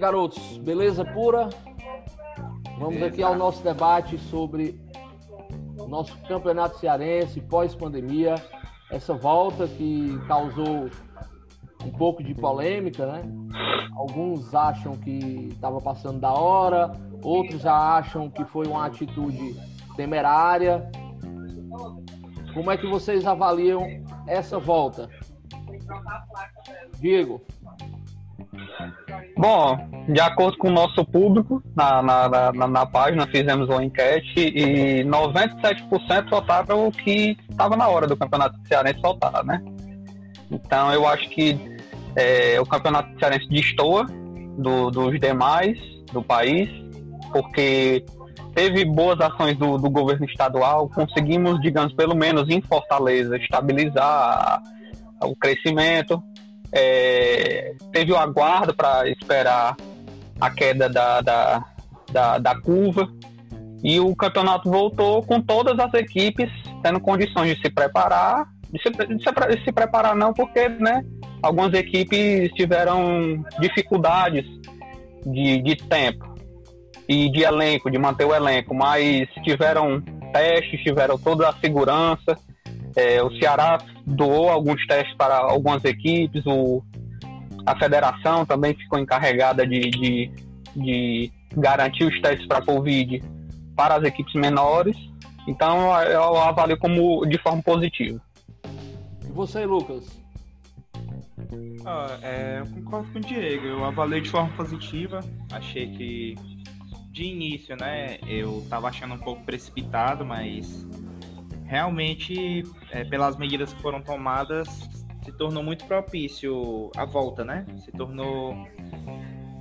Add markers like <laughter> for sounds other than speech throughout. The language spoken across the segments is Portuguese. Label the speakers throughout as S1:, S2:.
S1: Garotos, beleza pura? Vamos beleza. aqui ao nosso debate sobre nosso campeonato cearense pós-pandemia, essa volta que causou um pouco de polêmica, né? Alguns acham que estava passando da hora, outros já acham que foi uma atitude temerária. Como é que vocês avaliam essa volta? Diego.
S2: Bom, de acordo com o nosso público, na, na, na, na página fizemos uma enquete e 97% votaram que estava na hora do Campeonato Cearense voltar, né? Então eu acho que é, o Campeonato Cearense destoa do, dos demais do país, porque teve boas ações do, do governo estadual, conseguimos, digamos, pelo menos em Fortaleza, estabilizar o crescimento, é, teve o aguardo para esperar a queda da, da, da, da, curva e o campeonato voltou com todas as equipes tendo condições de se preparar, de se, de se, de se preparar não porque né, algumas equipes tiveram dificuldades de, de tempo e de elenco, de manter o elenco, mas tiveram testes, tiveram toda a segurança. É, o Ceará doou alguns testes para algumas equipes, o, a federação também ficou encarregada de, de, de garantir os testes para a Covid para as equipes menores. Então eu avalio como de forma positiva.
S1: E você, Lucas?
S3: Ah, é, eu concordo com o Diego. Eu avaliei de forma positiva. Achei que de início, né, eu tava achando um pouco precipitado, mas realmente, é, pelas medidas que foram tomadas, se tornou muito propício a volta, né? Se tornou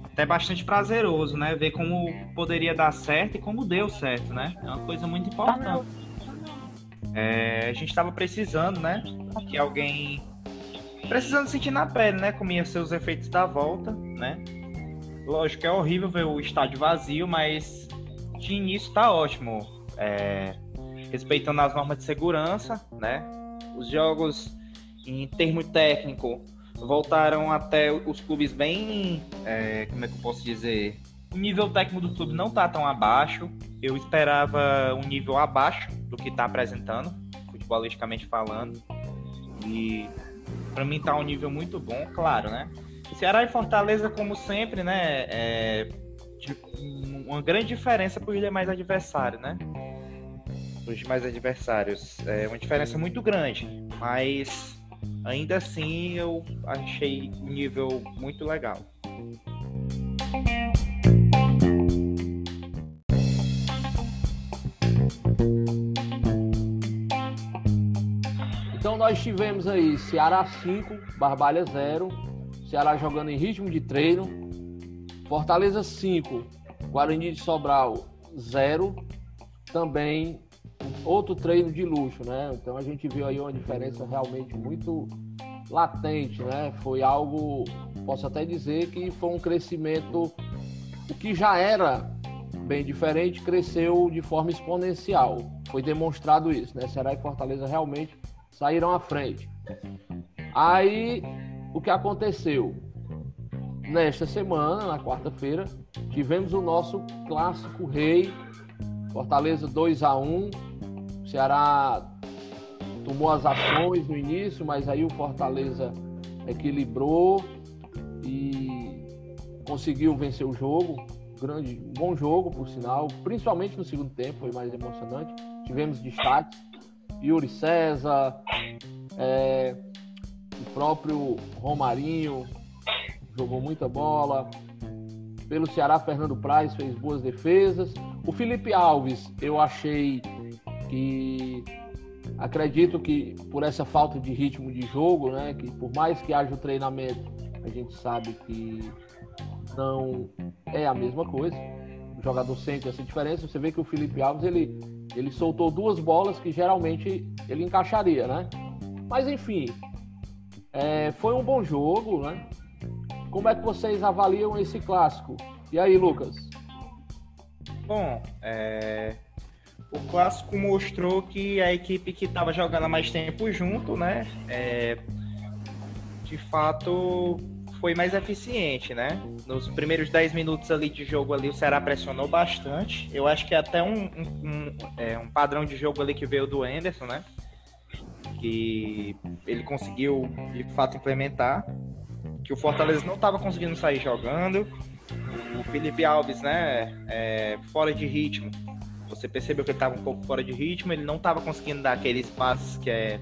S3: até bastante prazeroso, né? Ver como poderia dar certo e como deu certo, né? É uma coisa muito importante. É, a gente estava precisando, né? Que alguém precisando sentir na pele, né? Como ia ser os efeitos da volta, né? Lógico que é horrível ver o estádio vazio, mas de início tá ótimo. É, respeitando as normas de segurança, né? Os jogos, em termo técnico, voltaram até os clubes bem. É, como é que eu posso dizer? O nível técnico do clube não tá tão abaixo. Eu esperava um nível abaixo do que tá apresentando, futebolisticamente falando. E para mim tá um nível muito bom, claro, né? Ceará e Fortaleza, como sempre, né? É, uma grande diferença para os demais adversários, né? Os demais adversários. É uma diferença muito grande, mas ainda assim eu achei o nível muito legal.
S1: Então nós tivemos aí Ceará 5, Barbalha 0, Ceará jogando em ritmo de treino. Fortaleza 5, Guarani de Sobral 0. Também outro treino de luxo, né? Então a gente viu aí uma diferença realmente muito latente, né? Foi algo, posso até dizer que foi um crescimento, o que já era bem diferente, cresceu de forma exponencial. Foi demonstrado isso, né? Ceará e Fortaleza realmente saíram à frente. Aí o que aconteceu? Nesta semana, na quarta-feira, tivemos o nosso clássico rei, Fortaleza 2 a 1 Ceará tomou as ações no início, mas aí o Fortaleza equilibrou e conseguiu vencer o jogo. Grande, bom jogo, por sinal, principalmente no segundo tempo, foi mais emocionante. Tivemos destaques: Yuri César, é, o próprio Romarinho jogou muita bola. Pelo Ceará, Fernando Praz fez boas defesas. O Felipe Alves, eu achei que acredito que por essa falta de ritmo de jogo, né, que por mais que haja o treinamento, a gente sabe que não é a mesma coisa. O jogador sente essa diferença. Você vê que o Felipe Alves ele, ele soltou duas bolas que geralmente ele encaixaria, né? Mas enfim, é, foi um bom jogo, né? Como é que vocês avaliam esse clássico? E aí, Lucas?
S3: Bom, é... o clássico mostrou que a equipe que estava jogando há mais tempo junto, né? É... De fato, foi mais eficiente, né? Nos primeiros 10 minutos ali de jogo ali, o Ceará pressionou bastante. Eu acho que até um, um, um, é, um padrão de jogo ali que veio do Anderson, né? Que ele conseguiu, de fato, implementar. Que o Fortaleza não estava conseguindo sair jogando. O Felipe Alves, né? É, fora de ritmo. Você percebeu que ele estava um pouco fora de ritmo. Ele não estava conseguindo dar aqueles passos que é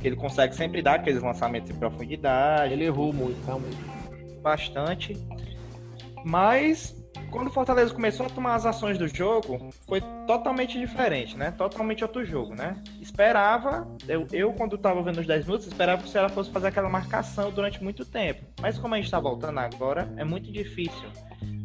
S3: que ele consegue sempre dar aqueles lançamentos em profundidade.
S1: Ele errou muito, realmente.
S3: Bastante. Mas quando o Fortaleza começou a tomar as ações do jogo, foi totalmente diferente, né? Totalmente outro jogo, né? Esperava, eu, eu quando estava vendo os 10 minutos, esperava que o Ceará fosse fazer aquela marcação durante muito tempo. Mas como a gente está voltando agora, é muito difícil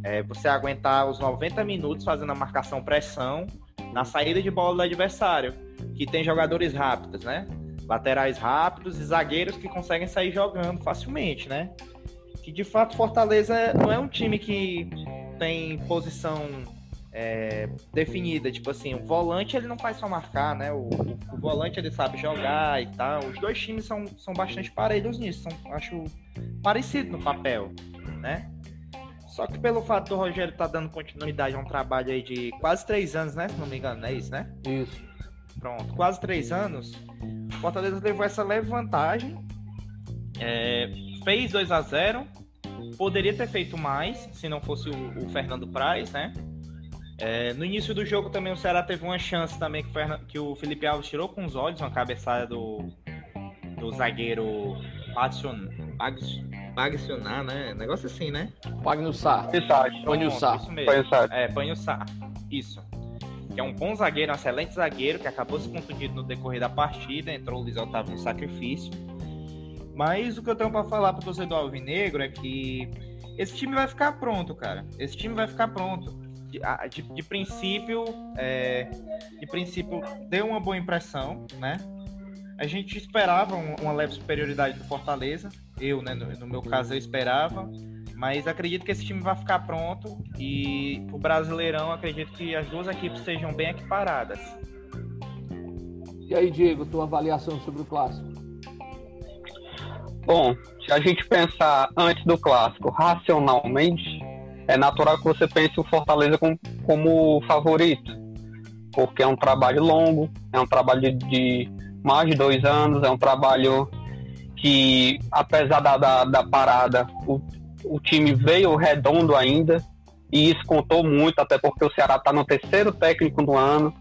S3: é, você aguentar os 90 minutos fazendo a marcação pressão na saída de bola do adversário, que tem jogadores rápidos, né? laterais rápidos e zagueiros que conseguem sair jogando facilmente, né? Que de fato Fortaleza não é um time que tem posição é, definida, tipo assim, o volante ele não faz só marcar, né? O, o, volante ele sabe jogar e tal. Os dois times são, são bastante parelhos nisso, são, acho parecido no papel, né? Só que pelo fato do Rogério tá dando continuidade a um trabalho aí de quase três anos, né? Se não me engano, é isso, né?
S1: Isso.
S3: Pronto, quase três anos. Fortaleza levou essa leve vantagem. É, fez 2 a 0 Poderia ter feito mais se não fosse o, o Fernando Praz, né? É, no início do jogo também o Ceará teve uma chance também que, o, que o Felipe Alves tirou com os olhos, uma cabeçada do, do zagueiro Bagsionar, né? Negócio assim, né?
S1: Pagnussar.
S3: Panhussar. Isso mesmo. É, Panhussar. Isso que é um bom zagueiro, um excelente zagueiro, que acabou se contundido no decorrer da partida, entrou o Luiz Otávio no sacrifício. Mas o que eu tenho para falar pro torcedor alvinegro é que esse time vai ficar pronto, cara. Esse time vai ficar pronto. De, de, de princípio, é, de princípio, deu uma boa impressão, né? A gente esperava uma leve superioridade do Fortaleza. Eu, né, no, no meu caso, eu esperava. Mas acredito que esse time vai ficar pronto e o Brasileirão acredito que as duas equipes sejam bem equiparadas.
S1: E aí, Diego, tua avaliação sobre o clássico?
S2: Bom, se a gente pensar antes do clássico racionalmente, é natural que você pense o Fortaleza como, favorito, porque é um trabalho longo, é um trabalho de, de mais de dois anos, é um trabalho que, apesar da, da, da parada, o, o time veio redondo ainda, e isso contou muito, até porque o Ceará está no terceiro técnico do ano.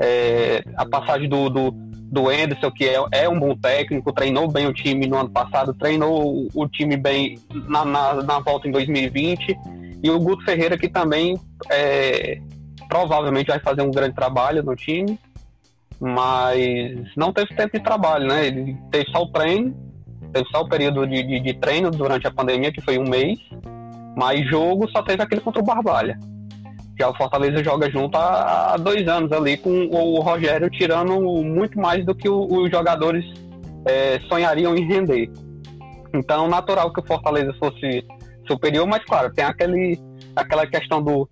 S2: É, a passagem do, do, do Anderson, que é, é, um bom técnico, treinou bem o time no ano passado, treinou o, time bem na, na, na, volta em 2020. E o Guto Ferreira, que também é, provavelmente vai fazer um grande trabalho no time, mas não teve tempo de trabalho, né? Ele teve só o treino Teve só o período de, de, de, treino durante a pandemia, que foi um mês, mas jogo só teve aquele contra o Barbalha. Já o Fortaleza joga junto há, há dois anos ali, com o Rogério tirando muito mais do que o, os jogadores é, sonhariam em render. Então, natural que o Fortaleza fosse superior, mas claro, tem aquele, aquela questão do,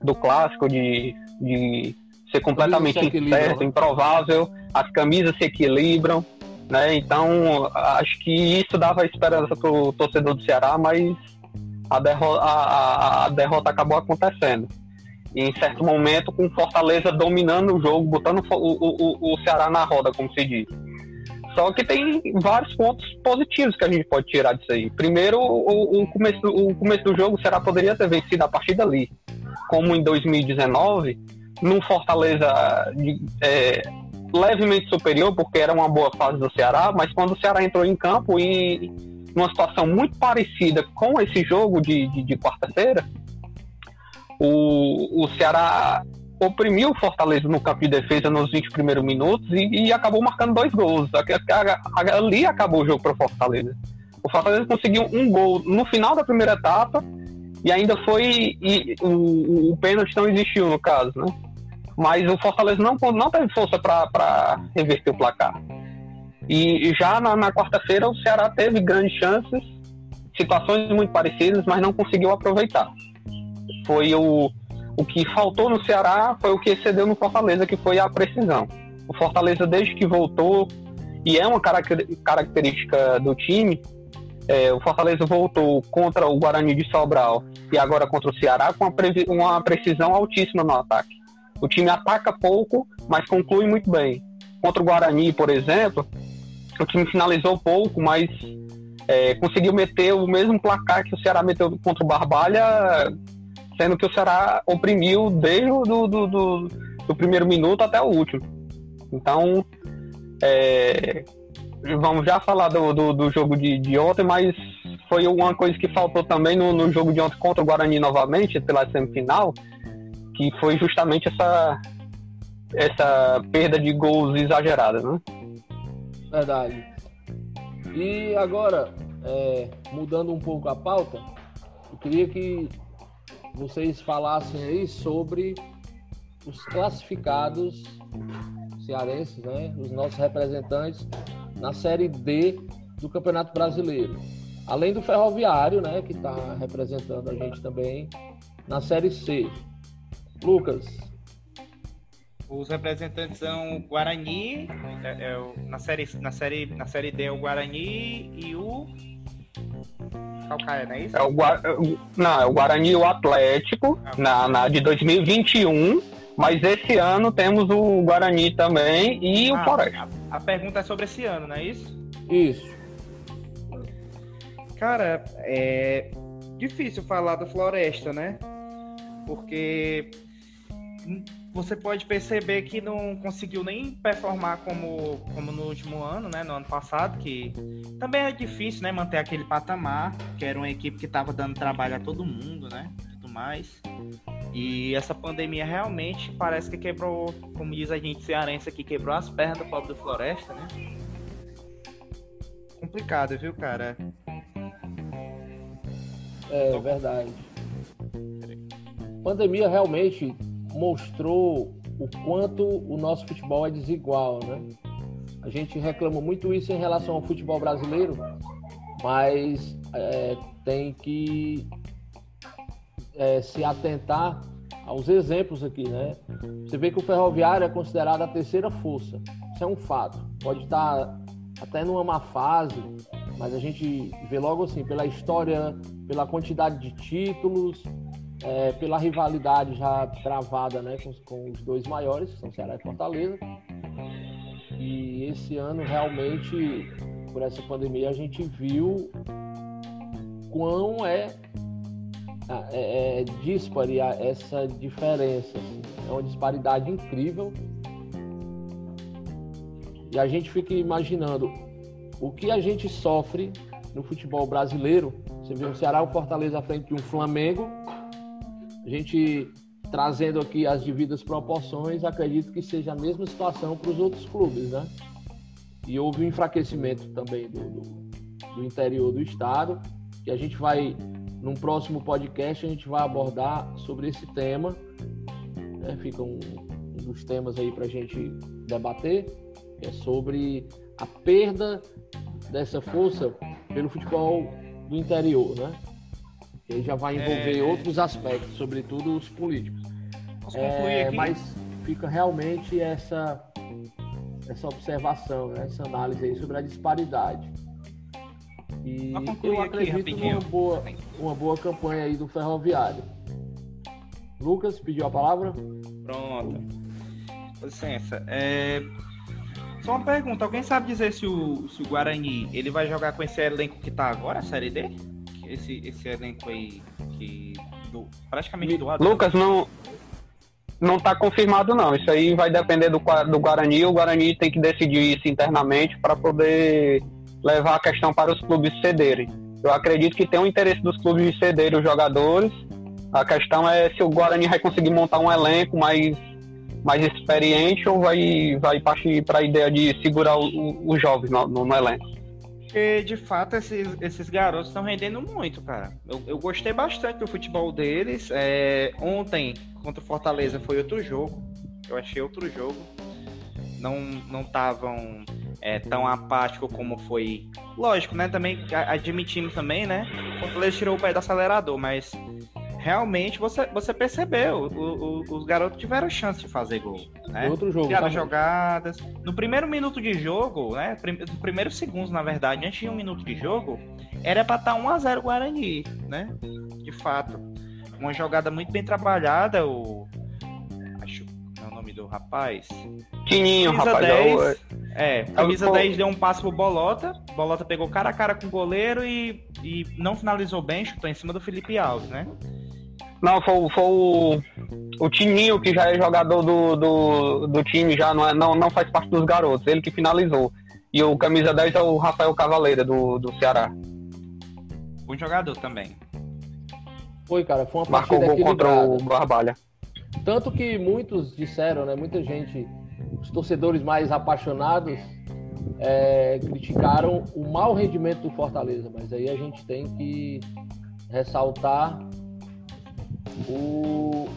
S2: do clássico de, de ser completamente incerto, improvável, as camisas se equilibram. Né? Então, acho que isso dava esperança para o torcedor do Ceará, mas a derrota, a, a derrota acabou acontecendo. E em certo momento, com Fortaleza dominando o jogo, botando o, o, o Ceará na roda, como se diz. Só que tem vários pontos positivos que a gente pode tirar disso aí. Primeiro, o, o, começo, o começo do jogo, o Ceará poderia ter vencido a partir dali. Como em 2019, num Fortaleza é, levemente superior, porque era uma boa fase do Ceará, mas quando o Ceará entrou em campo e numa situação muito parecida com esse jogo de, de, de quarta-feira, o, o Ceará oprimiu o Fortaleza no campo de defesa nos 20 primeiros minutos e, e acabou marcando dois gols. Ali acabou o jogo para o Fortaleza. O Fortaleza conseguiu um gol no final da primeira etapa e ainda foi. E, o, o pênalti não existiu no caso, né? mas o Fortaleza não, não teve força para reverter o placar. E, já na, na quarta-feira o Ceará teve grandes chances, situações muito parecidas, mas não conseguiu aproveitar. Foi o, o que faltou no Ceará, foi o que excedeu no Fortaleza, que foi a precisão. O Fortaleza, desde que voltou, e é uma característica do time, é, o Fortaleza voltou contra o Guarani de Sobral e agora contra o Ceará com uma, precisão altíssima no ataque. O time ataca pouco, mas conclui muito bem. Contra o Guarani, por exemplo, o time finalizou pouco, mas é, conseguiu meter o mesmo placar que o Ceará meteu contra o Barbalha, sendo que o Ceará oprimiu desde o do, do, do, do primeiro minuto até o último. Então, é, vamos já falar do, do, do jogo de, de, ontem, mas foi uma coisa que faltou também no, no, jogo de ontem contra o Guarani novamente, pela semifinal, que foi justamente essa, essa perda de gols exagerada, né?
S1: Verdade. E agora, é, mudando um pouco a pauta, eu queria que vocês falassem aí sobre os classificados cearenses, né? Os nossos representantes na Série D do Campeonato Brasileiro. Além do Ferroviário, né? Que está representando a gente também na Série C. Lucas.
S3: Os representantes são Guarani, é, é, na, série, na, série, na série D é o Guarani e o Calcaia, não é isso? É o,
S2: não, é o Guarani e o Atlético, ah, na, na de 2021 mas esse ano temos o Guarani também e ah, o Floresta.
S3: A, a, pergunta é sobre esse ano, não é isso?
S1: Isso.
S3: Cara, é difícil falar do Floresta, né? Porque você pode perceber que não conseguiu nem performar como, como no último ano, né? No ano passado, que também é difícil, né? Manter aquele patamar, que era uma equipe que estava dando trabalho a todo mundo, né? Tudo mais. E essa pandemia realmente parece que quebrou, como diz a gente cearense aqui, quebrou as pernas do pobre do Floresta, né? Complicado, viu, cara?
S1: É verdade. pandemia realmente mostrou o quanto o nosso futebol é desigual, né? A gente reclama muito isso em relação ao futebol brasileiro, mas é, tem que é, se atentar aos exemplos aqui, né? Você vê que o ferroviário é considerado a terceira força. Isso é um fato. Pode estar até numa má fase, mas a gente vê logo assim, pela história, pela quantidade de títulos, é, pela rivalidade já travada né, com, com, os dois maiores, que são Ceará e Fortaleza. E esse ano, realmente, por essa pandemia, a gente viu quão é é, é dispare essa diferença. Assim. É uma disparidade incrível. E a gente fica imaginando o que a gente sofre no futebol brasileiro. Você vê o Ceará, o Fortaleza à frente de um Flamengo. A gente trazendo aqui as devidas proporções, acredito que seja a mesma situação para os outros clubes, né? E houve um enfraquecimento também do, do, do interior do estado, que a gente vai num próximo podcast a gente vai abordar sobre esse tema. Né? Fica um, um dos temas aí para a gente debater, é sobre a perda dessa força pelo futebol do interior, né? Que já vai envolver é... outros aspectos, sobretudo os políticos. É, mas fica realmente essa essa observação, né? essa análise aí sobre a disparidade. E eu acredito numa boa, uma boa campanha aí do Ferroviário. Lucas pediu a palavra?
S3: Pronto. Licença. É... Só uma pergunta, alguém sabe dizer se o, se o Guarani ele vai jogar com esse elenco que tá agora, a série D? Esse, esse elenco aí que. Do, praticamente do lado.
S2: Lucas, não. Não tá confirmado não. Isso aí vai depender do, do Guarani. O Guarani tem que decidir isso internamente para poder levar a questão para os clubes cederem. Eu acredito que tem um interesse dos clubes de cederem os jogadores. A questão é se o Guarani vai conseguir montar um elenco mais, mais experiente ou vai, vai partir para a ideia de segurar os jovens no, no, no, elenco.
S3: Porque, de fato, esses, esses garotos estão rendendo muito, cara. Eu, eu gostei bastante do futebol deles. É, ontem, contra o Fortaleza, foi outro jogo. Eu achei outro jogo. Não estavam é, tão apático como foi. Lógico, né? Também admitimos também, né? O Fortaleza tirou o pé do acelerador, mas realmente você, você percebeu, o, o, os garotos tiveram chance de fazer gol. Né?
S1: Outro jogo.
S3: Criaram
S1: tá?
S3: jogadas. No primeiro minuto de jogo, né? No primeiro segundo, na verdade, antes de um minuto de jogo, era pra estar 1x0 Guarani, né? De fato. Uma jogada muito bem trabalhada, o. Acho que é o nome do rapaz.
S2: Tininho,
S3: Camisa
S2: rapaz.
S3: 10, é, camisa
S2: eu-
S3: 10 deu um passo pro Bolota. Bolota pegou cara a cara com o goleiro e, e não finalizou bem, chutou em cima do Felipe Alves, né?
S2: Não, foi, o- foi o, o Tininho, que já é jogador do, do, do time, já não, é, não, não faz parte dos garotos, ele que finalizou. E o camisa 10 é o Rafael Cavaleira, do, do Ceará.
S3: O jogador também.
S1: Foi, cara, foi uma
S2: Marcou
S1: partida
S2: gol contra o Barbalha.
S1: Tanto que muitos disseram, né? Muita gente, os torcedores mais apaixonados, é, criticaram o mau rendimento do Fortaleza, mas aí a gente tem que ressaltar o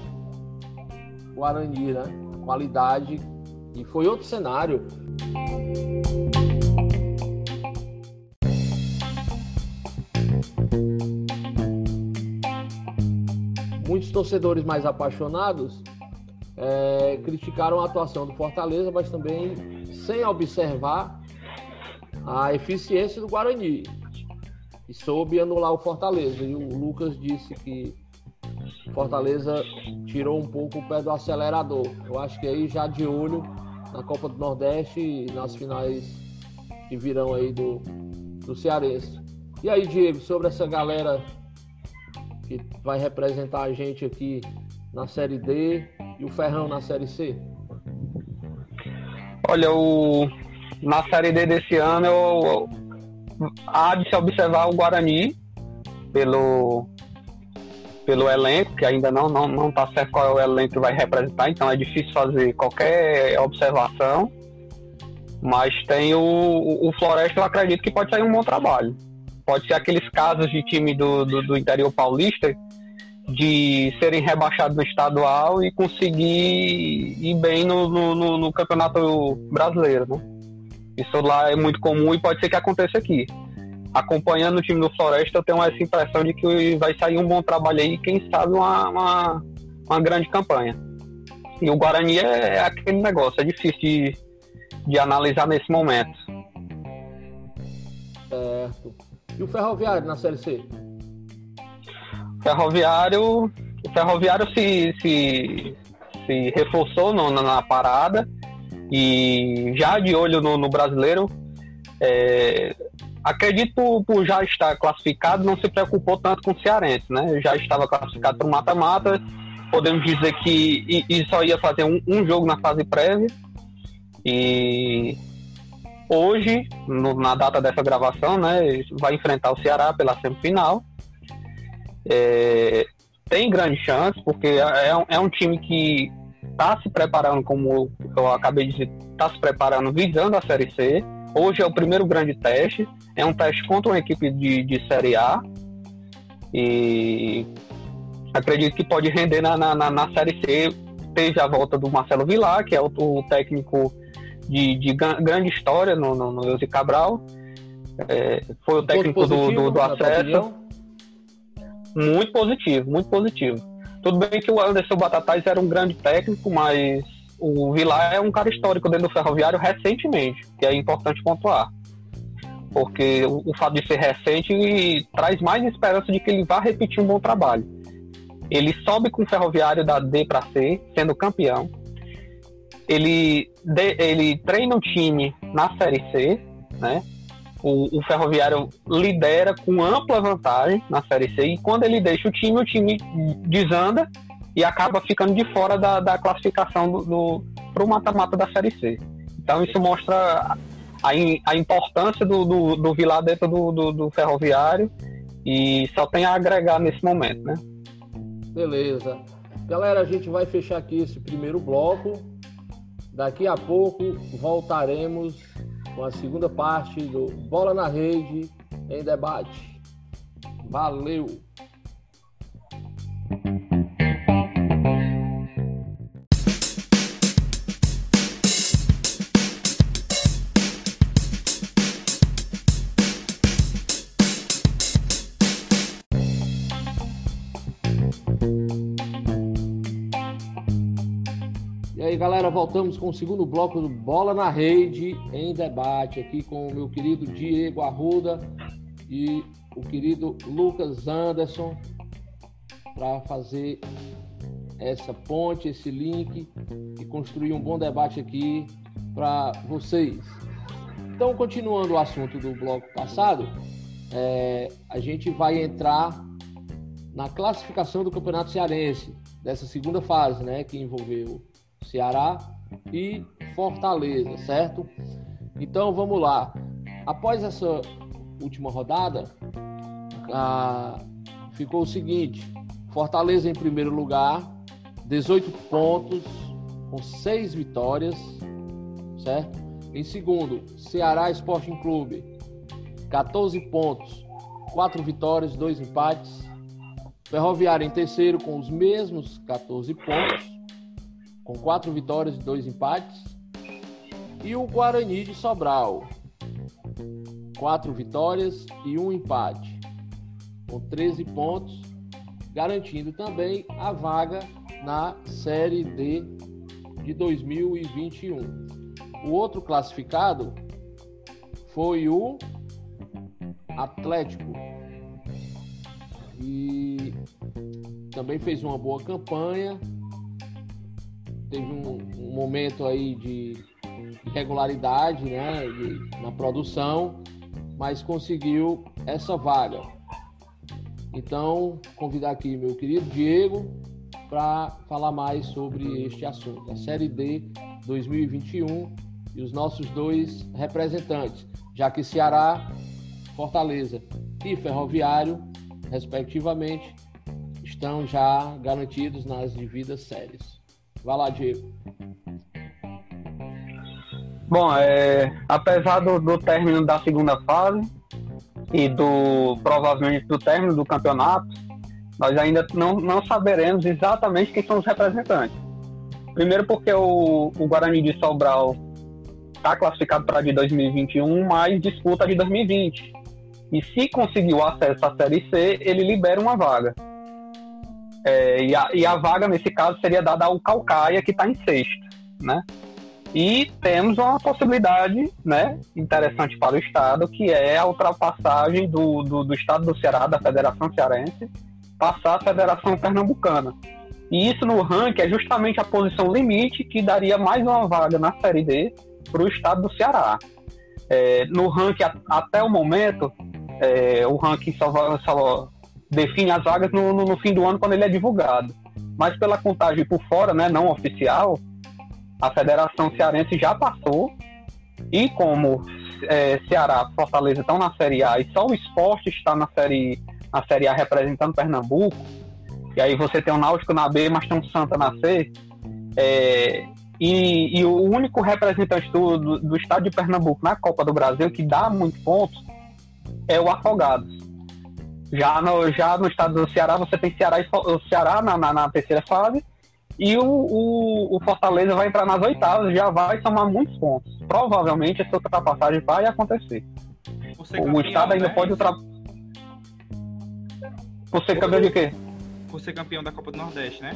S1: Guarani, né? Qualidade. E foi outro cenário. Muitos torcedores mais apaixonados é, criticaram a atuação do Fortaleza, mas também sem observar a eficiência do Guarani. E soube anular o Fortaleza. E o Lucas disse que Fortaleza tirou um pouco o pé do acelerador. Eu acho que aí já de olho na Copa do Nordeste e nas finais que virão aí do, do Cearense. E aí, Diego, sobre essa galera que vai representar a gente aqui na Série D e o Ferrão na Série C?
S2: Olha, o, na Série D desse ano, eu, há de se observar o Guarani pelo, pelo elenco, que ainda não não não está certo qual é o elenco vai representar, então é difícil fazer qualquer observação. Mas tem o, o Floresta, eu acredito que pode sair um bom trabalho. Pode ser aqueles casos de time do, do, do interior paulista de serem rebaixados no estadual e conseguir ir bem no, no, no- no campeonato brasileiro, né? Isso lá é muito comum e pode ser que aconteça aqui. Acompanhando o time do Floresta, eu tenho essa impressão de que vai sair um bom trabalho aí, quem sabe uma, uma, uma grande campanha. E o Guarani é aquele negócio, é difícil de, de analisar nesse momento.
S1: Certo. E o Ferroviário na Série C?
S2: Ferroviário, o Ferroviário se, se, se reforçou no- na, na parada e já de olho no, no brasileiro, é, acredito por, já estar classificado, não se preocupou tanto com o Cearense, né? Já estava classificado para o mata-mata, podemos dizer que e, só ia fazer um, um jogo na fase prévia e hoje, no- na data dessa gravação, né, vai enfrentar o Ceará pela semifinal. É, tem grande chance, porque é, é um- é um time que está se preparando, como eu acabei de dizer, está se preparando visando a Série C. Hoje é o primeiro grande teste, é um teste contra uma equipe de, de Série A. E acredito que pode render na, na, na- Série C. Teve a volta do Marcelo Vilar, que é o, o técnico de, de gran- grande história no, no, no Elze Cabral. É, foi o técnico do,
S1: Positivo,
S2: do, do
S1: tua
S2: acesso. Muito positivo, muito positivo. Tudo bem que o Anderson Batatais era um grande técnico, mas o Vilar é um cara histórico dentro do Ferroviário recentemente, que é importante pontuar. Porque o, o fato de ser recente traz mais esperança de que ele vá repetir um bom trabalho. Ele sobe com o Ferroviário da D para C, sendo campeão. Ele, de- ele treina o time na Série C, né? O, o Ferroviário lidera com ampla vantagem na Série C e quando ele deixa o time, o time desanda e acaba ficando de fora da, da classificação do, do, para o mata-mata da Série C. Então isso mostra a, a importância do, do, do Vilar dentro do, do, do Ferroviário e só tem a agregar nesse momento, né?
S1: Beleza. Galera, a gente vai fechar aqui esse primeiro bloco. Daqui a pouco voltaremos com a segunda parte do Bola na Rede em debate. Valeu! Galera, voltamos com o segundo bloco do Bola na Rede em debate aqui com o meu querido Diego Arruda e o querido Lucas Anderson para fazer essa ponte, esse link e construir um bom debate aqui para vocês. Então, continuando o assunto do bloco passado, é, a gente vai entrar na classificação do Campeonato Cearense, dessa segunda fase, né, que envolveu Ceará e Fortaleza, certo? Então vamos lá. Após essa última rodada, ah, ficou o seguinte: Fortaleza em primeiro lugar, 18 pontos, com 6 vitórias, certo? Em segundo, Ceará Sporting Clube, 14 pontos, 4 vitórias, 2 empates. Ferroviária em terceiro com os mesmos 14 pontos com quatro vitórias e dois empates. E o Guarani de Sobral, quatro vitórias e um empate, com 13 pontos, garantindo também a vaga na Série D de 2021. O outro classificado foi o Atlético. E também fez uma boa campanha, teve um, um momento aí de irregularidade né, de, na produção, mas conseguiu essa vaga. Então, convidar aqui meu querido Diego para falar mais sobre este assunto, a Série D 2021 e os nossos dois representantes, já que Ceará, Fortaleza e Ferroviário, respectivamente, estão já garantidos nas devidas séries. Vai lá, Diego.
S2: Bom, é, apesar do, do término da segunda fase e do provavelmente do término do campeonato, nós ainda não, não saberemos exatamente quem são os representantes. Primeiro porque o, o Guarani de Sobral está classificado para de 2021, mas disputa de 2020. E se conseguir o acesso à Série C, ele libera uma vaga. É, e, a, e, a, vaga, nesse caso, seria dada ao Calcaia, que está em sexto, né? E temos uma possibilidade né, interessante para o Estado, que é a ultrapassagem do, do, do Estado do Ceará, da Federação Cearense, passar a Federação Pernambucana. E isso no ranking é justamente a posição limite que daria mais uma vaga na Série D para o Estado do Ceará. É, no ranking, até o momento, é, o ranking só, só define as vagas no, no, no, fim do ano quando ele é divulgado. Mas pela contagem por fora, né, não oficial, a Federação Cearense já passou e como é, Ceará, Fortaleza estão na Série A e só o esporte está na Série, na série A representando Pernambuco, e aí você tem o Náutico na B, mas tem o Santa na C, é, e, e, o único representante do, do, do, estado de Pernambuco na Copa do Brasil que dá muitos pontos é o Afogados. Já no, já no estado do Ceará, você tem Ceará e, o Ceará na, na, na terceira fase. E o, o, o, Fortaleza vai entrar nas oitavas, já vai somar muitos pontos. Provavelmente essa ultrapassagem vai acontecer. O campeão, estado ainda né? pode ultrapassar. Por ser campeão de quê?
S3: Por ser campeão da Copa do Nordeste, né?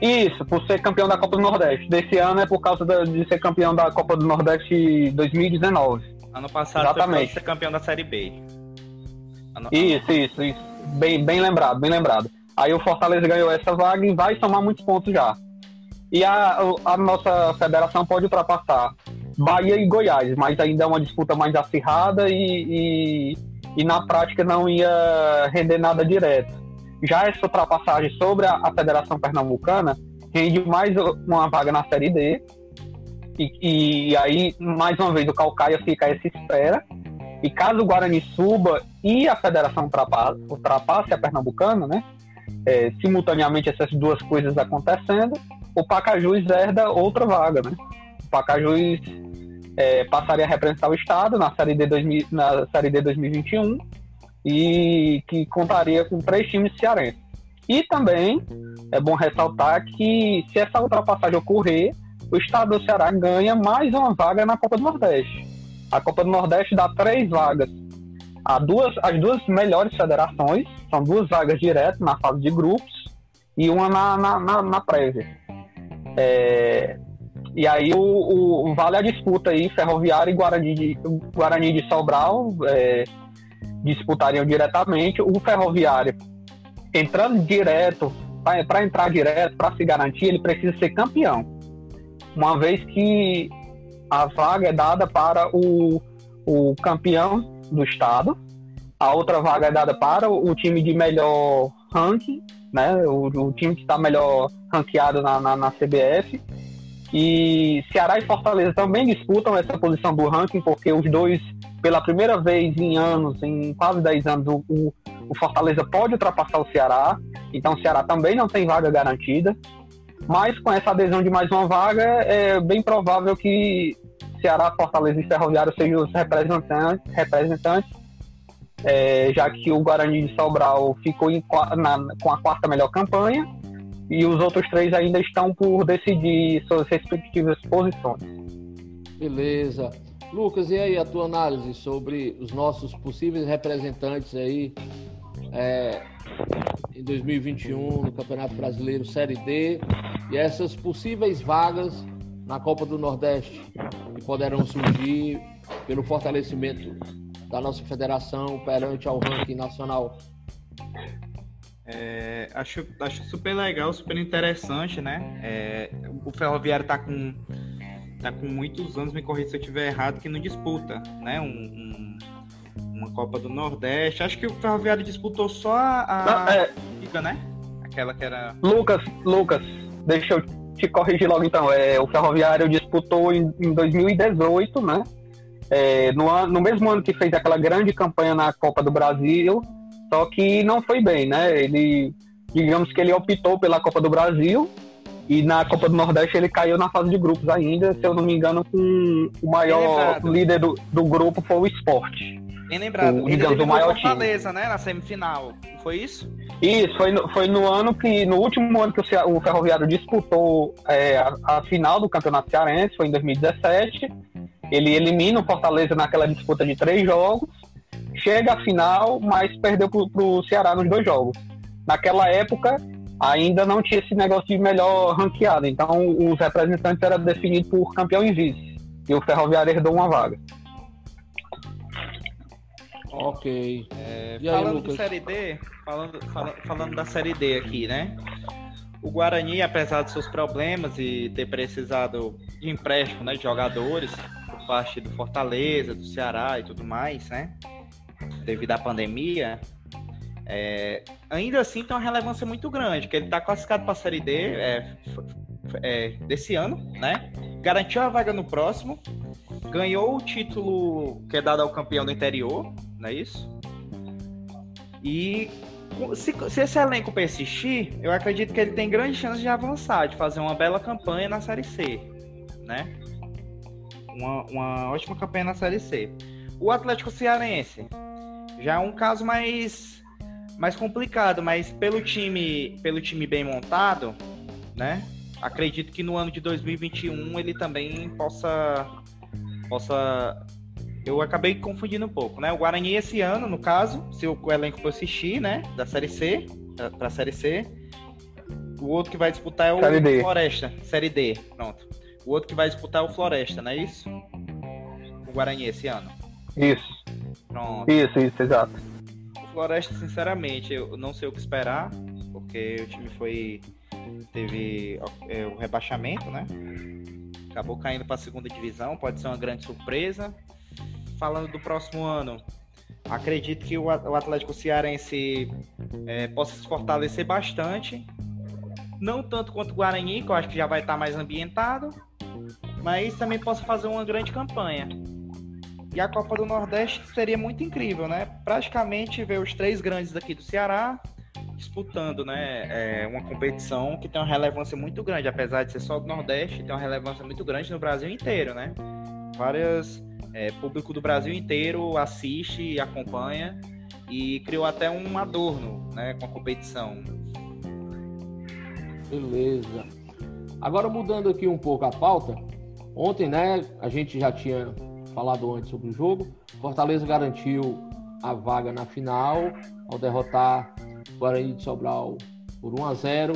S2: Isso, por ser campeão da Copa do Nordeste. Desse ano é por causa de ser campeão da Copa do Nordeste 2019.
S3: Ano passado Exatamente. foi ser campeão da Série B.
S2: Isso, isso, isso. Bem, bem lembrado, bem lembrado. Aí o Fortaleza ganhou essa vaga e vai somar muitos pontos já. E a, a nossa federação pode ultrapassar Bahia e Goiás, mas ainda é uma disputa mais acirrada e, e, e na prática não ia render nada direto. Já essa ultrapassagem sobre a, a Federação Pernambucana rende mais uma vaga na Série D. E, e aí, mais uma vez, o Calcaia fica a essa espera e caso o Guarani suba e a federação ultrapasse, a Pernambucana, né? É, simultaneamente essas duas coisas acontecendo, o Pacajus herda outra vaga, né? O Pacajus é, passaria a representar o Estado na Série D, 2000, na série D 2021 e que contaria com três times cearenses. E também é bom ressaltar que se essa ultrapassagem ocorrer, o Estado do Ceará ganha mais uma vaga na Copa do Nordeste a Copa do Nordeste dá três vagas. Há duas, as duas melhores federações, são duas vagas direto na fase de grupos e uma na, na, na, na prévia. É, e aí o, o, vale a disputa aí, Ferroviária e Guarani de, Guarani de Sobral é, disputariam diretamente. O Ferroviário entrando direto, para entrar direto, para se garantir, ele precisa ser campeão. Uma vez que a vaga é dada para o, o campeão do estado, a outra vaga é dada para o, time de melhor ranking, né? O, o time que está melhor ranqueado na, na, na, CBF. E Ceará e Fortaleza também disputam essa posição do ranking, porque os dois, pela primeira vez em anos, em quase 10 anos, o, o Fortaleza pode ultrapassar o Ceará. Então o Ceará também não tem vaga garantida. Mas com essa adesão de mais uma vaga, é bem provável que Ceará, Fortaleza e Ferroviário sejam os representantes, representantes é, já que o Guarani de Sobral ficou em, na, com a quarta melhor campanha e os outros três ainda estão por decidir suas respectivas posições.
S1: Beleza. Lucas, e aí a tua análise sobre os nossos possíveis representantes aí é, em 2021 no Campeonato Brasileiro Série D e essas possíveis vagas na Copa do Nordeste que poderão surgir pelo fortalecimento da nossa federação perante ao ranking nacional?
S3: É, acho, acho super legal, super interessante, né? É, o Ferroviário está com, tá com muitos anos, me corrija se eu estiver errado, que não disputa, né? Um, um, uma Copa do Nordeste. Acho que o Ferroviário disputou só a, a é... Liga, né? Aquela que era.
S2: Lucas, Lucas, deixa eu te corrigir logo então. É, o Ferroviário disputou em, em 2018, né? é, no, no mesmo ano que fez aquela grande campanha na Copa do Brasil, só que não foi bem, né? Ele, digamos que ele optou pela Copa do Brasil e na Copa do Nordeste ele caiu na fase de grupos ainda, se eu não me engano, com o maior líder do, do grupo foi o Esporte.
S3: Bem lembrado, o, digamos, o maior Fortaleza, time. né, na semifinal, foi isso?
S2: Isso, foi no, foi no ano que, no último ano que o, o Ferroviário disputou é, a, a final do Campeonato Cearense, foi em 2017, ele elimina o Fortaleza naquela disputa de três jogos, chega à final, mas perdeu para o Ceará nos dois jogos. Naquela época, ainda não tinha esse negócio de melhor ranqueado, então os representantes eram definidos por campeão e vice, e o Ferroviário herdou uma vaga.
S1: Ok.
S3: É, falando da Série D, falando, falando, falando da Série D aqui, né? O Guarani, apesar dos seus problemas e ter precisado de empréstimo né, de jogadores, parte do Fortaleza, do Ceará e tudo mais, né? Devido à pandemia, é, ainda assim tem uma relevância muito grande, que ele está classificado para a Série D é, é, desse ano, né? Garantiu a vaga no próximo, ganhou o título que é dado ao campeão do interior, não é isso? E se, se, esse elenco persistir, eu acredito que ele tem grande chance de avançar, de fazer uma bela campanha na Série C, né? uma, uma ótima campanha na Série C. O Atlético Cearense já é um caso mais, mais complicado, mas pelo time, pelo time bem montado, né? Acredito que no ano de 2021 ele também possa possa eu acabei confundindo um pouco, né? O Guarani esse ano, no caso, se o elenco for assistir, né, da Série C, para a Série C, o outro que vai disputar é o
S2: Série
S3: Floresta, Série D, pronto. O outro que vai disputar é o Floresta, não é isso? O Guarani esse ano.
S2: Isso. Pronto. Isso, isso, exato.
S3: O Floresta, sinceramente, eu não sei o que esperar, porque o time foi. teve é, o rebaixamento, né? Acabou caindo para a segunda divisão, pode ser uma grande surpresa. Falando do próximo ano, acredito que o Atlético Cearense é, possa se fortalecer bastante. Não tanto quanto o Guarani, que eu acho que já vai estar mais ambientado, mas também posso fazer uma grande campanha. E a Copa do Nordeste seria muito incrível, né? Praticamente ver os três grandes aqui do Ceará disputando, né? É uma competição que tem uma relevância muito grande, apesar de ser só do Nordeste, tem uma relevância muito grande no Brasil inteiro, né? Várias é, público do Brasil inteiro assiste e acompanha e criou até um adorno, né, com a competição.
S1: Beleza. Agora mudando aqui um pouco a pauta, Ontem, né, a gente já tinha falado antes sobre o jogo. Fortaleza garantiu a vaga na final ao derrotar o Guarani de Sobral por 1 a 0.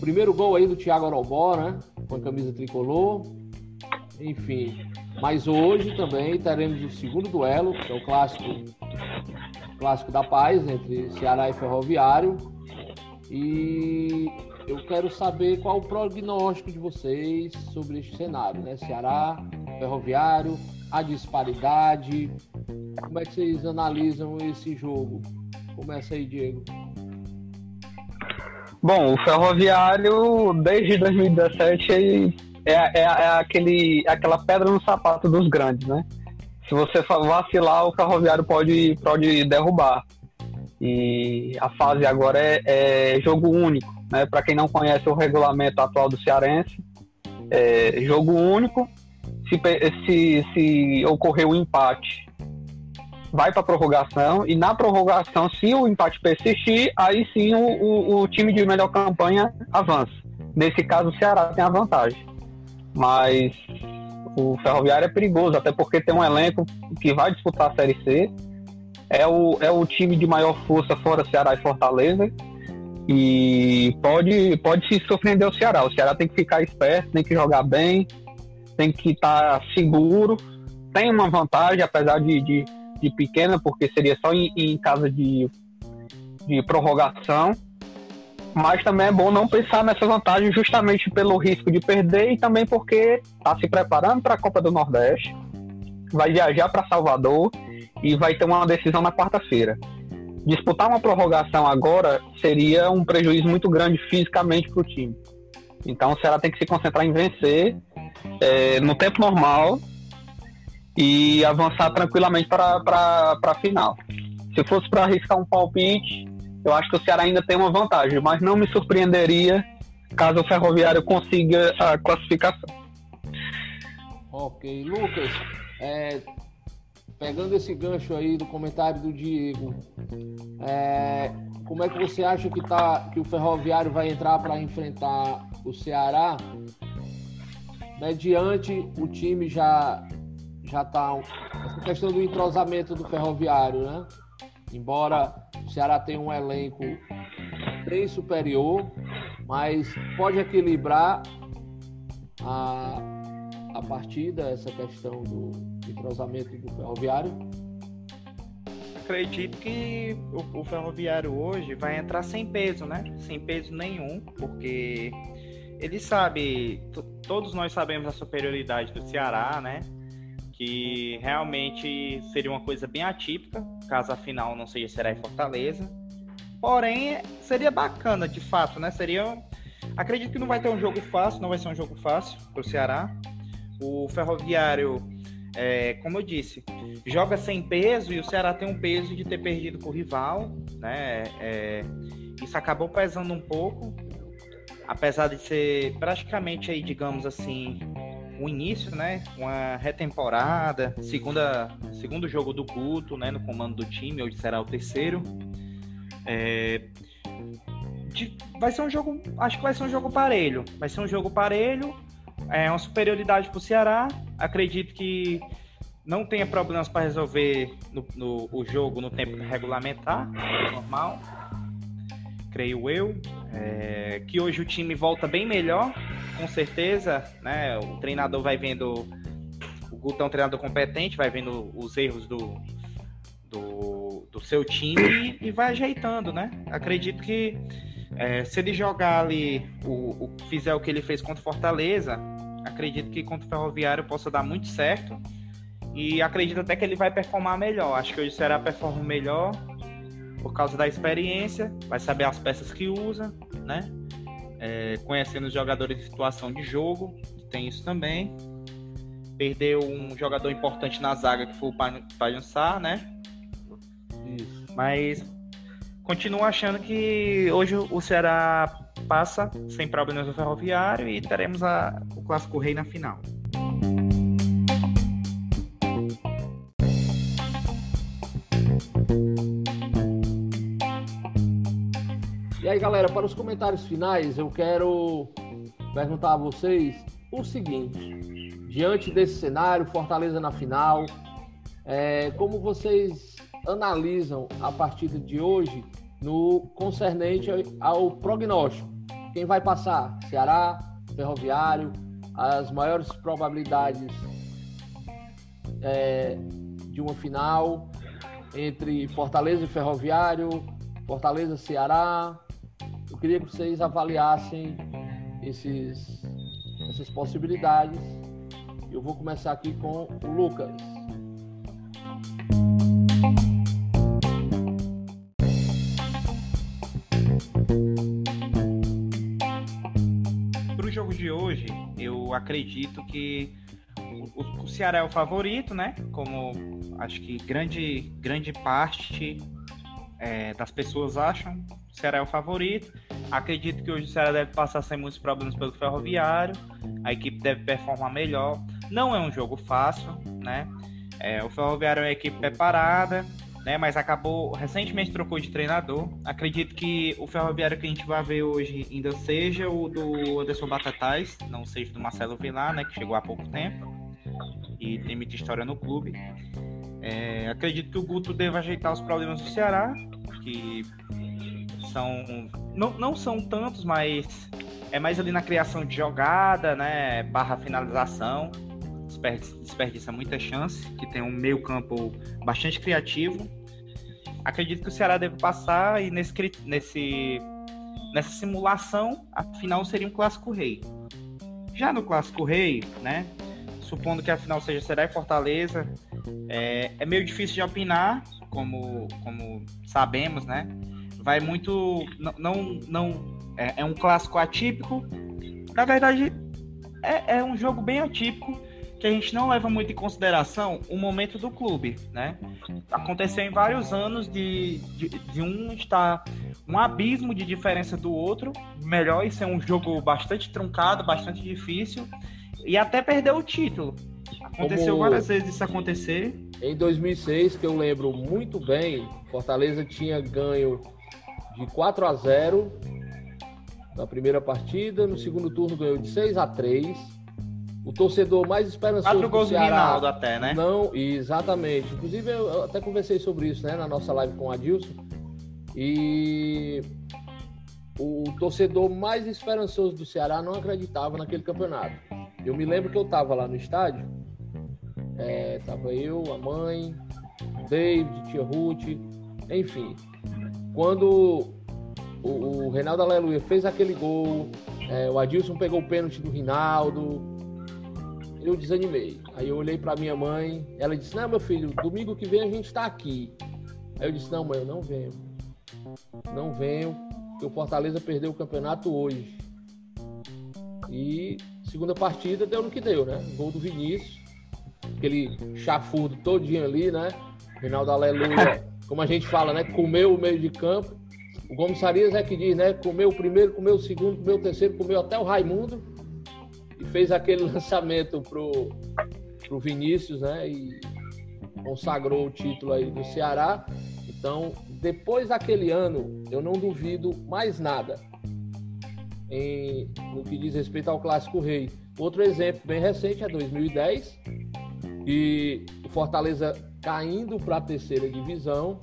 S1: Primeiro gol aí do Thiago Arobó, né? com a camisa tricolor. Enfim, mas hoje também teremos o segundo duelo, que é o clássico, clássico da paz entre Ceará e Ferroviário. E eu quero saber qual o prognóstico de vocês sobre este cenário, né? Ceará, Ferroviário, a disparidade. Como é que vocês analisam esse jogo? Começa aí, Diego.
S2: Bom, o Ferroviário, desde 2017, é, é, é aquele, é aquela pedra no sapato dos grandes, né? Se você vacilar, o Ferroviário pode, pode derrubar. E a fase agora é, é jogo único, né? Para quem não conhece o regulamento atual do Cearense, é jogo único. Se, se, se ocorrer o um empate, vai para prorrogação e na prorrogação, se o empate persistir, aí sim o, o, o, time de melhor campanha avança. Nesse caso, o Ceará tem a vantagem. Mas o Ferroviário é perigoso, até porque tem um elenco que vai disputar a Série C. É o, é o time de maior força fora Ceará e Fortaleza. E pode, pode se surpreender o Ceará. O Ceará tem que ficar esperto, tem que jogar bem, tem que estar seguro. Tem uma vantagem, apesar de, de de pequena, porque seria só em, em casa de, de prorrogação. Mas também é bom não pensar nessa vantagem justamente pelo risco de perder e também porque está se preparando para a Copa do Nordeste, vai viajar para Salvador e vai ter uma decisão na quarta-feira. Disputar uma prorrogação agora seria um prejuízo muito grande fisicamente para o time. Então o Ceará tem que se concentrar em vencer é, no tempo normal e avançar tranquilamente para a final. Se fosse para arriscar um palpite, eu acho que o Ceará ainda tem uma vantagem, mas não me surpreenderia caso o Ferroviário consiga a classificação.
S1: Ok, Lucas, é, pegando esse gancho aí do comentário do Diego, é, como é que você acha que, tá, que o Ferroviário vai entrar para enfrentar o Ceará? Mediante o time já já está essa questão do entrosamento do ferroviário, né? Embora o Ceará tenha um elenco bem superior, mas pode equilibrar a, a partida, essa questão do entrosamento do ferroviário?
S3: Acredito que o, o ferroviário hoje vai entrar sem peso, né? Sem peso nenhum, porque ele sabe, todos nós sabemos a superioridade do Ceará, né? que realmente seria uma coisa bem atípica, caso a final não seja Será e Fortaleza. Porém, seria bacana de fato, né? Seria. Acredito que não vai ter um jogo fácil, não vai ser um jogo fácil para o Ceará. O Ferroviário, é, como eu disse, joga sem peso e o Ceará tem um peso de ter perdido para o rival, né? É, isso acabou pesando um pouco, apesar de ser praticamente aí, digamos assim, o início, né? Uma retemporada, segunda, segundo jogo do culto, né? No comando do time, hoje será o terceiro. É, de, vai ser um jogo, acho que vai ser um jogo parelho. Vai ser um jogo parelho, é uma superioridade para o Ceará. Acredito que não tenha problemas para resolver no, no, o jogo no tempo regulamentar, normal. Creio eu. É, que hoje o time volta bem melhor com certeza, né, o treinador vai vendo, o Guto é um treinador competente, vai vendo os erros do, do, do seu time e, vai ajeitando, né? Acredito que é, se ele jogar ali, o, o, fizer o que ele fez contra o Fortaleza, acredito que contra o Ferroviário possa dar muito certo. E acredito até que ele vai performar melhor. Acho que hoje será performar melhor por causa da experiência, vai saber as peças que usa, né? é, conhecendo os jogadores em situação de jogo, tem isso também. Perdeu um jogador importante na zaga, que foi o Pajunsar, né? Isso. Mas continuo achando que hoje o Ceará passa sem problemas no ferroviário e teremos a, o Clássico Rei na final.
S1: Aí, galera, para os comentários finais, eu quero perguntar a vocês o seguinte: diante desse cenário, Fortaleza na final, é, como vocês analisam a partida de hoje no concernente ao prognóstico? Quem vai passar? Ceará, Ferroviário, as maiores probabilidades é, de uma final entre Fortaleza e Ferroviário, Fortaleza Ceará. Eu queria que vocês avaliassem esses, essas possibilidades. Eu vou começar aqui com o Lucas.
S3: Para o jogo de hoje, eu acredito que o, o Ceará é o favorito, né? Como acho que grande, grande parte é, das pessoas acham, o Ceará é o favorito. Acredito que hoje o Ceará deve passar sem muitos problemas pelo Ferroviário. A equipe deve performar melhor. Não é um jogo fácil, né? É, o Ferroviário é uma equipe preparada, né? Mas acabou recentemente trocou de treinador. Acredito que o Ferroviário que a gente vai ver hoje ainda seja o do Anderson Batatais, não seja do Marcelo Vilar, né? Que chegou há pouco tempo e tem muita história no clube. É, acredito que o Guto deva ajeitar os problemas do Ceará, que são não, não são tantos, mas é mais ali na criação de jogada, né? Barra finalização. Desperdiça, desperdiça muita chance, que tem um meio campo bastante criativo. Acredito que o Ceará deve passar e nesse, nesse, nessa simulação, a final seria um clássico rei. Já no clássico rei, né? Supondo que a final seja Ceará e Fortaleza, é, é meio difícil de opinar, como, como sabemos, né? Vai muito. Não. não, é, é um clássico atípico. Na verdade, é, é um jogo bem atípico que a gente não leva muito em consideração o momento do clube, né? Aconteceu em vários anos de, de, de, um estar um abismo de diferença do outro, melhor e ser um jogo bastante truncado, bastante difícil, e até perder o título. Aconteceu Como várias vezes isso acontecer.
S1: Em 2006, que eu lembro muito bem, Fortaleza tinha ganho de 4 a 0 na primeira partida, no segundo turno ganhou de 6 a 3. O torcedor mais esperançoso
S3: Quatro gols do Ceará, Rinaldo até, né?
S1: Não, exatamente. Inclusive eu até conversei sobre isso, né, na nossa live com o Adilson. E o torcedor mais esperançoso do Ceará não acreditava naquele campeonato. Eu me lembro que eu estava lá no estádio, é, tava eu, a mãe, David, tia Ruth, enfim. Quando o, o Reinaldo Aleluia fez aquele gol, é, o Adilson pegou o pênalti do Rinaldo, eu desanimei. Aí eu olhei para minha mãe, ela disse: Não, meu filho, domingo que vem a gente está aqui. Aí eu disse: Não, mãe, eu não venho. Não venho, porque o Fortaleza perdeu o campeonato hoje. E segunda partida deu no que deu, né? Gol do Vinícius, aquele chafurdo todinho ali, né? Rinaldo Aleluia, como a gente fala, né? Comeu o meio de campo. O Gomes Sarias é que diz, né? Comeu o primeiro, comeu o segundo, comeu o terceiro, comeu até o Raimundo e fez aquele <laughs> lançamento pro, pro Vinícius, né? E consagrou o título aí do Ceará. Então, depois daquele ano, eu não duvido mais nada em, no que diz respeito ao Clássico Rei. Outro exemplo bem recente é 2010, e o Fortaleza caindo para a terceira divisão,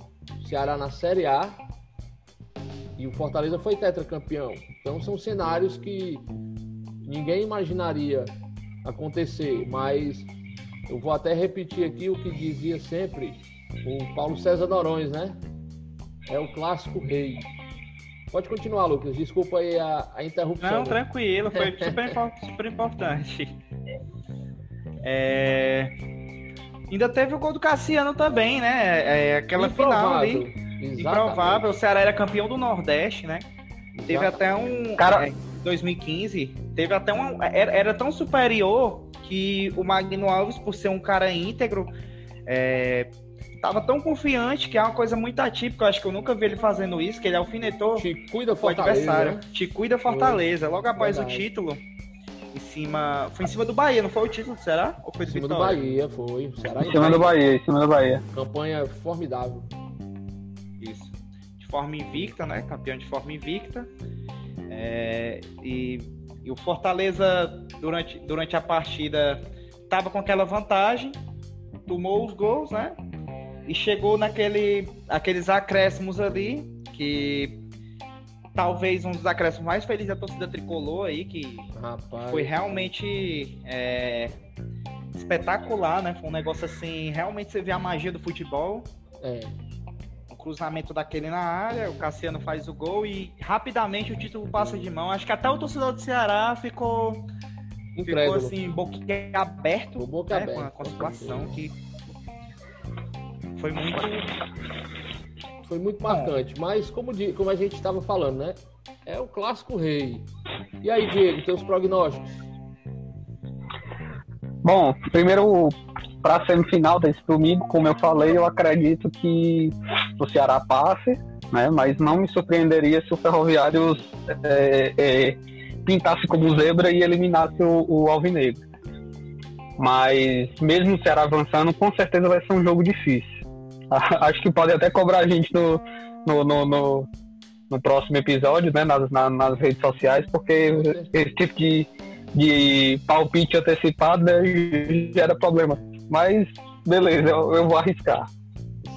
S1: Ceará na Série A, e o Fortaleza foi tetracampeão. Então são cenários que ninguém imaginaria acontecer, mas eu vou até repetir aqui o que dizia sempre o Paulo César Norões, né? É o clássico rei. Pode continuar, Lucas. Desculpa aí a, a interrupção.
S3: Não, tranquilo, foi super, super importante. É... Ainda teve o gol do Cassiano também, né? É, aquela Improvável. final ali. Exatamente. Improvável. O Ceará era campeão do Nordeste, né? Exatamente. Teve até um. Cara... É, 2015, teve até um. Era, era, tão superior que o Magno Alves, por ser um cara íntegro, é, tava tão confiante que é uma coisa muito atípica. Eu acho que eu nunca vi ele fazendo isso, que ele alfinetou
S1: Te cuida o adversário. Né?
S3: Te cuida Fortaleza. Logo após Verdade. o título, em cima. Foi em cima do Bahia, não foi o título, será?
S1: Ou foi do em cima Vitória? do Bahia, foi.
S2: Será em cima do Bahia, em cima do Bahia.
S1: Campanha formidável.
S3: Isso. De forma invicta, né? Campeão de forma invicta. É... E... e o Fortaleza, durante, durante a partida, tava com aquela vantagem, tomou os gols, né? e chegou naquele aqueles acréscimos ali que talvez um dos acréscimos mais felizes da torcida tricolor aí, que Rapaz. foi realmente é, espetacular, né? Foi um negócio assim, realmente você vê a magia do futebol. É. O cruzamento daquele na área, o Cassiano faz o gol e rapidamente o título passa de mão. Acho que até o torcedor do Ceará ficou, ficou assim, boca aberto, boca né? com, a, com a situação que foi muito
S1: foi muito marcante. Mas como, como a gente estava falando, né? É o clássico rei. E aí, Diego, teus prognósticos?
S2: Bom, primeiro para a semifinal desse domingo, como eu falei, eu acredito que o Ceará passe, né? Mas não me surpreenderia se o Ferroviário é, é, pintasse como zebra e eliminasse o, o Alvinegro. Mas mesmo o Ceará avançando, com certeza vai ser um jogo difícil. <laughs> Acho que pode até cobrar a gente no, no, no, no, no próximo episódio, né? Nas, na, nas redes sociais, porque esse tipo de, de palpite antecipado né, gera problema. Mas beleza, eu, eu vou arriscar.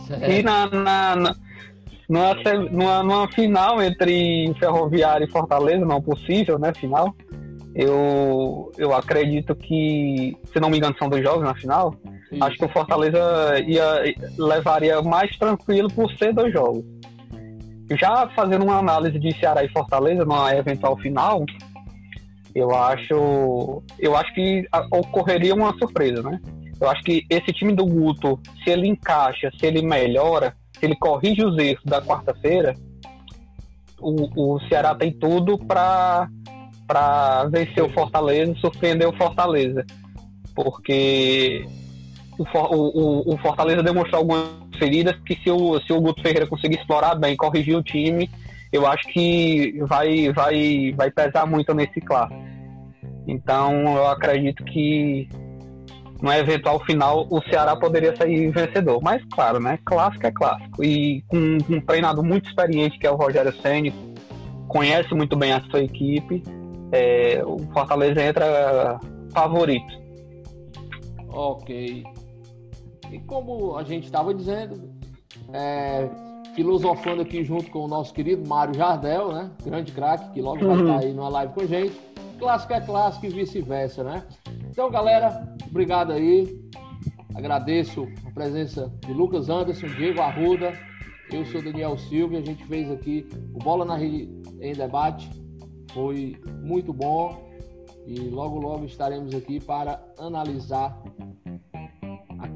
S2: Certo. E na, na, na numa, numa, numa, final entre Ferroviária e Fortaleza, não possível, né? Final. Eu, eu acredito que, se não me engano, são dois jogos na final. Acho que o Fortaleza ia, levaria mais tranquilo por ser dois jogos. Já fazendo uma análise de Ceará e Fortaleza numa eventual final, eu acho, eu acho que ocorreria uma surpresa, né? Eu acho que esse time do Guto, se ele encaixa, se ele melhora, se ele corrige os erros da quarta-feira, o, o Ceará tem tudo para para vencer o Fortaleza, surpreender o Fortaleza, porque o, o, o, Fortaleza demonstrou algumas feridas que se o, se o Guto Ferreira conseguir explorar bem, corrigir o time, eu acho que vai, vai, vai pesar muito nesse clássico. Então eu acredito que no eventual final o Ceará poderia sair vencedor. Mas claro, né? Clássico é clássico. E com um treinador muito experiente que é o Rogério Senni, conhece muito bem a sua equipe, é, o Fortaleza entra favorito.
S1: Ok. E como a gente estava dizendo, é, filosofando aqui junto com o nosso querido Mário Jardel, né? Grande craque, que logo uhum. vai estar aí numa live com a gente. Clássico é clássico e vice-versa, né? Então, galera, obrigado aí. Agradeço a presença de Lucas Anderson, Diego Arruda. Eu sou Daniel Silva e a gente fez aqui o Bola na Rede em Debate. Foi muito bom e logo, logo estaremos aqui para analisar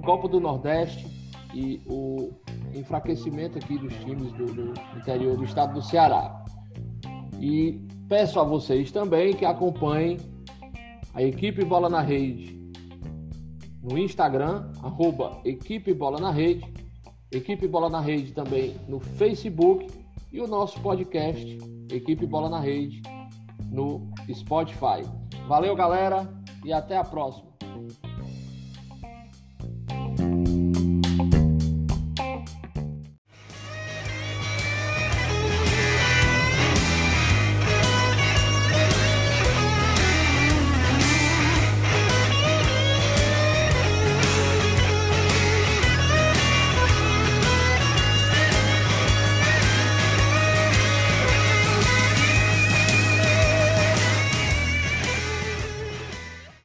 S1: Copa do Nordeste e o enfraquecimento aqui dos times do, do, interior do estado do Ceará. E peço a vocês também que acompanhem a equipe Bola na Rede no Instagram, arroba Equipe Bola na Rede, Equipe Bola na Rede também no Facebook e o nosso podcast Equipe Bola na Rede no Spotify. Valeu, galera, e até a próxima.